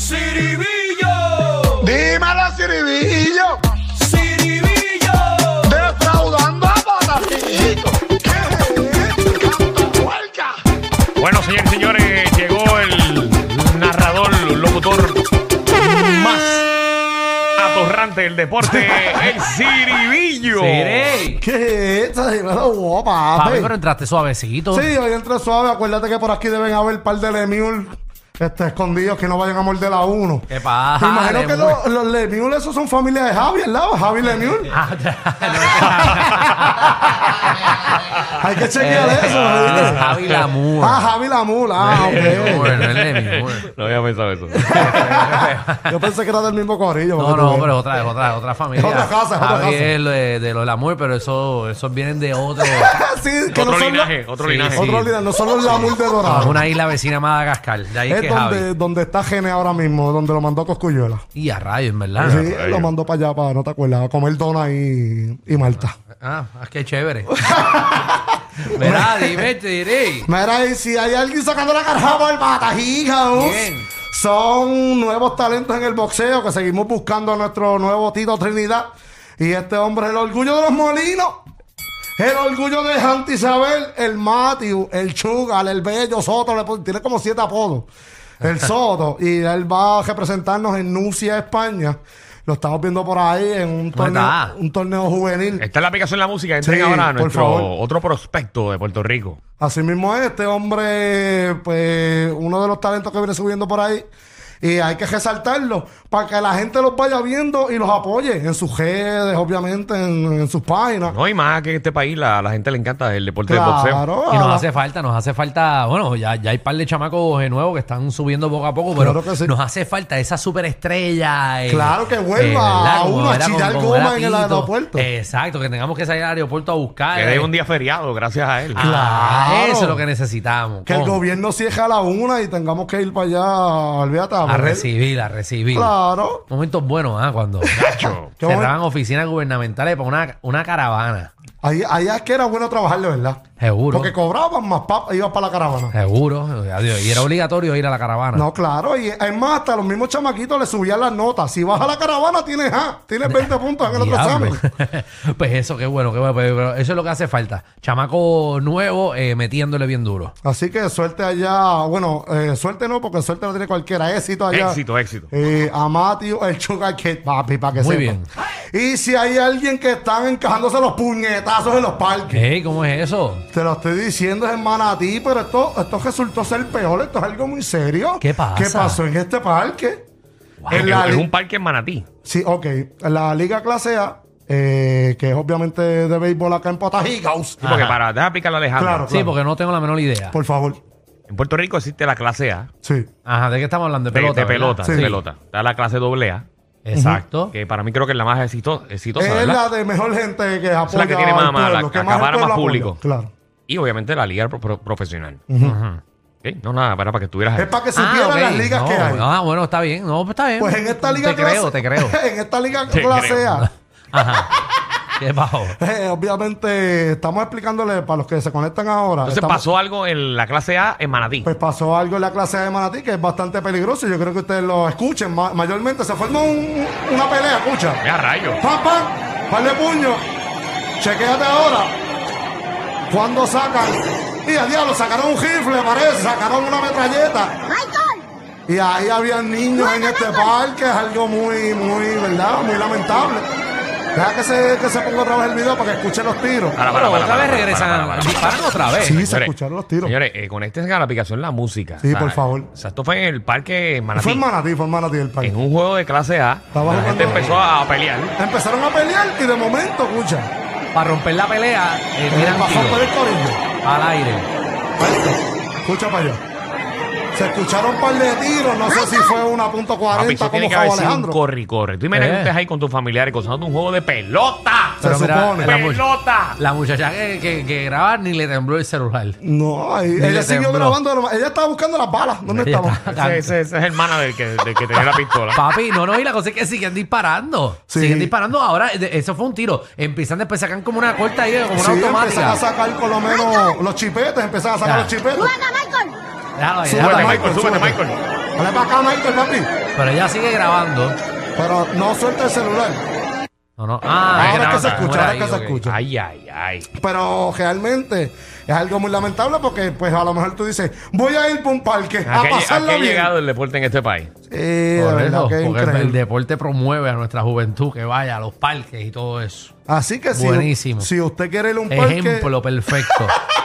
Ciribillo. Dímelo, Ciribillo. Ciribillo. Defraudando a Patacito. Bueno, señores y señores, llegó el narrador, locutor más atorrante del deporte, el Ciribillo. Siri. ¿Qué es guapa. Papi, pero entraste suavecito. Sí, hoy entra suave. Acuérdate que por aquí deben haber un par de Lemiul este, escondidos que no vayan a morder la uno. ¿Qué pasa? Me imagino que los, los Lemiul, esos son familia de Javi, ¿verdad? Javi Lemiul. Ah. Hay que chequear Eh, eso. ¿viste? es Javi Lamour. Ah, Javi Lamour. Ah, Lemur, ok. no es. No había pensado eso. Yo pensé que era del mismo corillo. No, no, pero es otra, es otra, otra familia. Es otra casa, es otra Javi casa. es lo de, de los Lamour, pero eso, esos vienen de otro. sí, que Otro no son linaje, otro Sí, linaje. sí. Otro linaje, no son los Lamour de Dorado. una isla vecina Madagascar. De ahí Es que donde, Javi. donde está Gene ahora mismo, donde lo mandó Coscuyuela. Y a rayos, en verdad. sí, lo mandó para allá, para, no te acuerdas, a comer dona y, y Malta. Ah, es que chévere. Verá, dime, te diré. Mira, y si hay alguien sacando la carja por Batajiga, ¿Quién? son nuevos talentos en el boxeo que seguimos buscando a nuestro nuevo Tito Trinidad. Y este hombre es el orgullo de los molinos. El orgullo de Santa Isabel, el Matthew, el Chugal, el Bello Soto, le tiene como siete apodos. El Soto. y él va a representarnos en Nucia, España. Lo estamos viendo por ahí en un torneo, está? un torneo juvenil. Esta es la aplicación de la música. Entren Sí, ahora a por nuestro favor. otro prospecto de Puerto Rico. Así mismo es, este hombre, pues, uno de los talentos que viene subiendo por ahí. Y hay que resaltarlo para que la gente los vaya viendo y los apoye en sus redes, obviamente, en, en sus páginas. No hay más que en este país la, la gente le encanta el deporte del boxeo. Claro, Y nos hace falta, nos hace falta, bueno, ya, ya hay par de chamacos eh, nuevos que están subiendo poco a poco, pero Claro que sí. nos hace falta esa superestrella. eh, Claro que vuelva ¿verdad? a Como uno a era con- chillar como goma en el Tito. aeropuerto. Exacto, que tengamos que salir al aeropuerto a buscar. Que eh. dé un día feriado gracias a él. Ah, Claro. Eso es lo que necesitamos. que el ¿Cómo? gobierno cierre a la una y tengamos que ir para allá, olvídate. A ver. recibir, a recibir. Claro. Momentos buenos, ¿ah? Cuando cerraban oficinas gubernamentales para una, una caravana. Allá es que era bueno trabajar, de verdad. Seguro. Porque cobraban más papas, ibas para la caravana. Seguro. Adiós. Y era obligatorio ir a la caravana. No, claro, y es más, hasta los mismos chamaquitos le subían las notas. Si vas a la caravana, tienes A, tienes 20 puntos en el otro examen. pues eso, qué bueno, qué bueno. Pero, pero eso es lo que hace falta. Chamaco nuevo eh, metiéndole bien duro. Así que suerte allá, bueno, eh, suerte no, porque suerte no tiene cualquiera, éxito allá. Éxito, éxito. Eh, a Matthew, el Sugar Kid, papi, para que Muy sepa. bien. Y si hay alguien que están encajándose los puñetazos en los parques, Ey, ¿cómo es eso? Te lo estoy diciendo, es en Manatí, pero esto, esto resultó ser peor, esto es algo muy serio. ¿Qué pasa? ¿Qué pasó en este parque? Es, En la es un parque en Manatí. Sí, ok. En la Liga Clase A, eh, que es obviamente de béisbol acá en Potajigaus. Sí, porque para, deja explicarle a Alejandro. Claro. Sí, porque no tengo la menor idea. Por favor. En Puerto Rico existe la clase A. Sí. Ajá, ¿de qué estamos hablando? De De pelota. de ¿verdad? pelota, Sí. de pelota. Está la clase doble A, Exacto. que para mí creo que es la más exito- exitosa, Es ¿verdad? la de mejor gente que apoya la que tiene más- más- pueblo, la- que más acapara más apoya. público. Claro. Y obviamente la liga pro- pro- profesional. No, nada, para, para que estuvieras ahí. Es para que Ah, supieran ok. las ligas no, que hay. Ah, bueno, está bien. No, pues está bien. Pues en esta liga Te creo, te creo. en esta liga Te clase creo. A, Ajá. ¿Qué pasó? eh, obviamente estamos explicándole para los que se conectan ahora. Entonces estamos- pasó algo en la clase A en Manatí. Pues pasó algo en la clase A de Manatí que es bastante peligroso. Yo creo que ustedes lo escuchen. Ma- mayormente se formó un- una pelea, escucha. Mira, rayo. ¡Pam, pam! ¡Par de puños! Chequéate ahora. Cuando sacan. Y a diablo, sacaron un rifle, parece. Sacaron una metralleta. Y ahí había niños en este parque. Es algo muy, muy, ¿verdad? Muy lamentable. Deja que se, que se ponga otra vez el video para que escuchen los tiros. Para, Pero para, otra para, vez regresan. para, para, para. Disparan otra vez. Sí, se Señores, escucharon los tiros. Señores, eh, conéctense a la aplicación La Música. Sí, por favor. O sea, esto fue en el parque Manatí. Fue en Manatí, fue en Manatí el parque. En un juego de clase A, Estaba la gente empezó a pelear. Empezaron a pelear y de momento, escucha. Para romper la pelea, eh, tiran Pasó por el corillo. al aire. Escucha para allá. Se escucharon un par de tiros, no sé si fue una punto Papi, 40 eso como tiene que Javo haber sido un Alejandro. corre y corre. Tú imagínate Eh. que estés ahí con tus familiares gozando un juego de pelota. Se Pero mira, supone. la, mu- ¡Pelota! la muchacha que, que, que graba ni le tembló el celular. No, ahí, ella siguió tembló. grabando. Ella estaba buscando las balas. ¿Dónde Ella estaban? está- Ese, ese- ese es el mana del que, del que tenía la pistola. Papi, no, no, y la cosa es que siguen disparando. Sí. Siguen disparando. Ahora, de- eso fue un tiro. Empiezan después, sacan como una corta ahí, como una Sí, empezaron automática. a sacar por lo menos los chipetes, empezaron a sacar Ya. los chipetes. Déjalo ahí, Súbete, ahí. Michael, súbete, Michael. Dale para acá, Michael, papi. Pero ella sigue grabando. Pero no suelta el celular. No, no. Ah, Ahora es que se escucha, ahora es que se escucha. Ay, ay, ay. Pero realmente es algo muy lamentable porque, pues, a lo mejor tú dices, voy a ir para un parque a ¿A qué, a pasarlo qué ha bien. llegado el deporte en este país? Sí, de Por verdad eso, que es porque el, el increíble. deporte promueve a nuestra juventud que vaya a los parques y todo eso. Así que si, Buenísimo. si usted quiere ir a un parque, Ejemplo perfecto.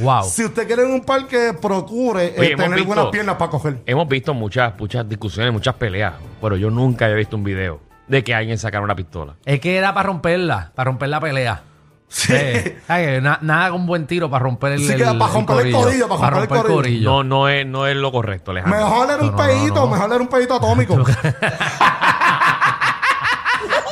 wow. si usted quiere ir a un parque, procure eh, hemos tener visto- buenas piernas para coger. Hemos visto muchas, muchas discusiones, muchas peleas, pero yo nunca había visto un video de que alguien sacara una pistola. Es que era para romperla, para romper la pelea. Sí. Eh, ay, na- nada con buen tiro para romper el, Sí, que para romper el corillo, para romper el corillo. No, no es, no es lo correcto, Alejandro. Mejor era un No, no, no, pedito, no. mejor era un pedito atómico.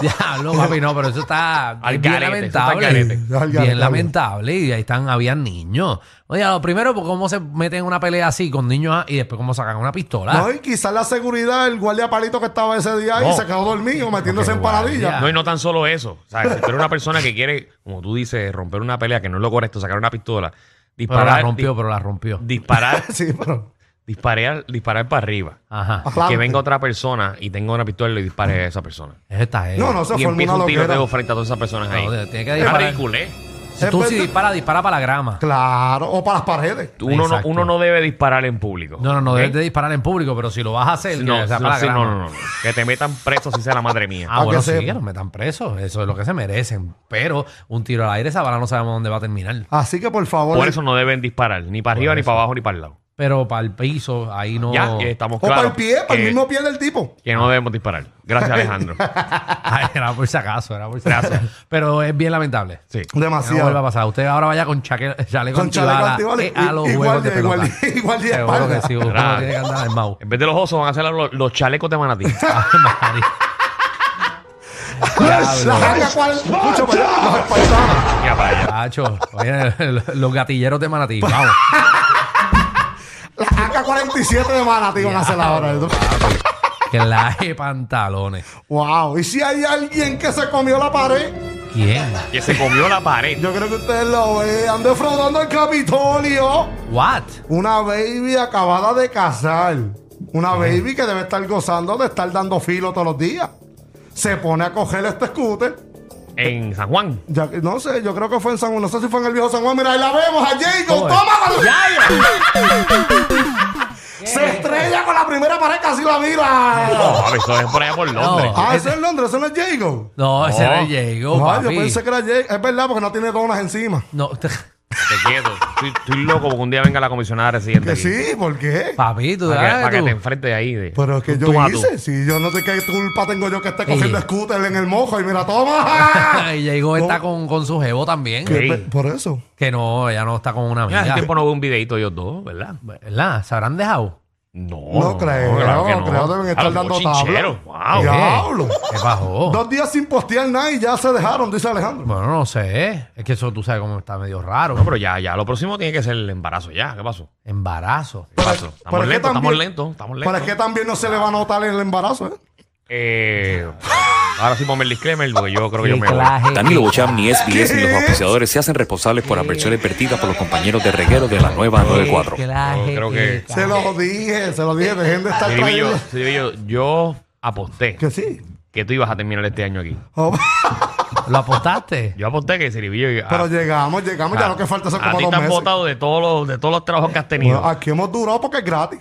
Diablo, papi, no, pero eso está Al bien garete, eso está al lamentable. garete. Al garete, Bien al lamentable. Y ahí están, habían niños. Oye, lo primero, pues, ¿cómo se meten en una pelea así con niños ah, y después cómo sacan una pistola? No, y quizás la seguridad, el guardia palito que estaba ese día ahí No. se quedó dormido metiéndose en paradilla. No, y no tan solo eso. O sea, si tú eres una persona que quiere, como tú dices, romper una pelea, que no es lo correcto, sacar una pistola, pero disparar, la rompió, pero la rompió. disparar, Sí, pero. Disparar, disparar para arriba. Ajá. Que venga otra persona y tenga una pistola y le dispare a esa persona. Esta es. No, no, se y formó empieza una un loquera. tiroteo frente a todas esas personas ahí. No, tiene que Es disparar. ridiculez. Si tú si verdad. dispara, dispara para la grama. Claro, o para las paredes. Uno no, Exacto. uno no debe disparar en público. No, no, no ¿ok? debes de disparar en público, pero si lo vas a hacer, que No, sea no, para la sí, grama. no, no, no. Que te metan preso si sea la madre mía. Ah, bueno, que sí, sepa. que los metan presos. Eso es lo que se merecen. Pero un tiro al aire, esa bala no sabemos dónde va a terminar. Así que por favor. Por eso no deben disparar, ni para arriba, ni para abajo, ni para el lado. Pero para el piso, ahí no. Ya, estamos o para el pie, para el que- mismo pie del tipo. que no debemos disparar. Gracias, Alejandro. Ay, era por si acaso, era por si acaso. Pero es bien lamentable. Sí. Que No vuelva a Demasiado. pasar. Usted ahora vaya con chaque- chaleco Con chaleco antibala, antibala eh, y- a los juegos de guardia, igual- igual de Seguro espalda. que sí, uno Claro. tiene que andar en mau. En vez de los osos, van a hacer los, los chalecos de manatí. Ay, María. La jaca cual. Escucha para allá, los espartanos. Ya para allá. Chacho, oye, los gatilleros de Manatí, vamos. La AK-47 de Manatí van a hacer ahora. que la de pantalones. Wow. ¿Y si hay alguien que se comió la pared? ¿Quién? Que se comió la pared. Yo creo que ustedes lo vean defraudando el Capitolio. What? Una baby acabada de casar. Una baby que debe estar gozando de estar dando filo todos los días. Se pone a coger este scooter. En San Juan. Ya, que- no sé, yo creo que fue en San Juan. No sé si fue en el viejo San Juan. Mira, ahí la vemos a Jacob. Oye. ¡Toma! Se estrella con la primera pared, casi la mira. No, eso es por allá por Londres. Ah, eso es en Londres, eso no es Jacob. No, ese No. era el Diego, No, yo papi. pensé que era Jacob. Es verdad, porque no tiene donas encima. No, te- quieto. Estoy, estoy loco porque un día venga la comisionada residente. Que aquí. sí, ¿por qué? papi, tú Para que, sabes para que tú. te enfrente de ahí. De, Pero es que yo tú a tú. hice. Si yo no sé qué culpa tengo yo que esté Sí. cogiendo scooter en el mojo y mira, toma. y Diego está No. con, con su jevo también. Que Sí. pe- Por eso. Que no, ella no está con una Ya, amiga. hace tiempo no veo un videito de ellos dos, ¿verdad? ¿Verdad? ¿Se habrán dejado? No, No, creo, claro que no, creo deben estar dando tabla. Wow. Diablo. ¿Qué pasó? Dos días sin postear nada y ya se dejaron, dice Alejandro. Bueno, no sé. Es que eso tú sabes cómo está medio raro. No, pero ya, ya. Lo próximo tiene que ser el embarazo ya. ¿Qué pasó? Embarazo. ¿Qué Pero- pasó? pero Estamos es que lentos, estamos también- lentos, estamos Pero lentos. es que también no se le va a notar el embarazo, ¿eh? Eh, ahora sí ponme el disclaimer porque yo creo que yo me voy. Danilo Bocham, ni SBS, ni los auspiciadores se hacen responsables por adversiones vertidas por los compañeros de reguero de la nueva 94. Claje, Yo creo que-. Se lo dije, se lo dije, dejen de estar Ciribillo, trayendo. Yo aposté Que sí. que tú ibas a terminar este año aquí. Oh, ¿Lo apostaste? Yo aposté que Ciribillo... iba- Pero llegamos, llegamos, ya ah, lo que falta son A como ti dos te han meses. votado de todos los, de todos los trabajos que has tenido. Bueno, aquí hemos durado porque es gratis.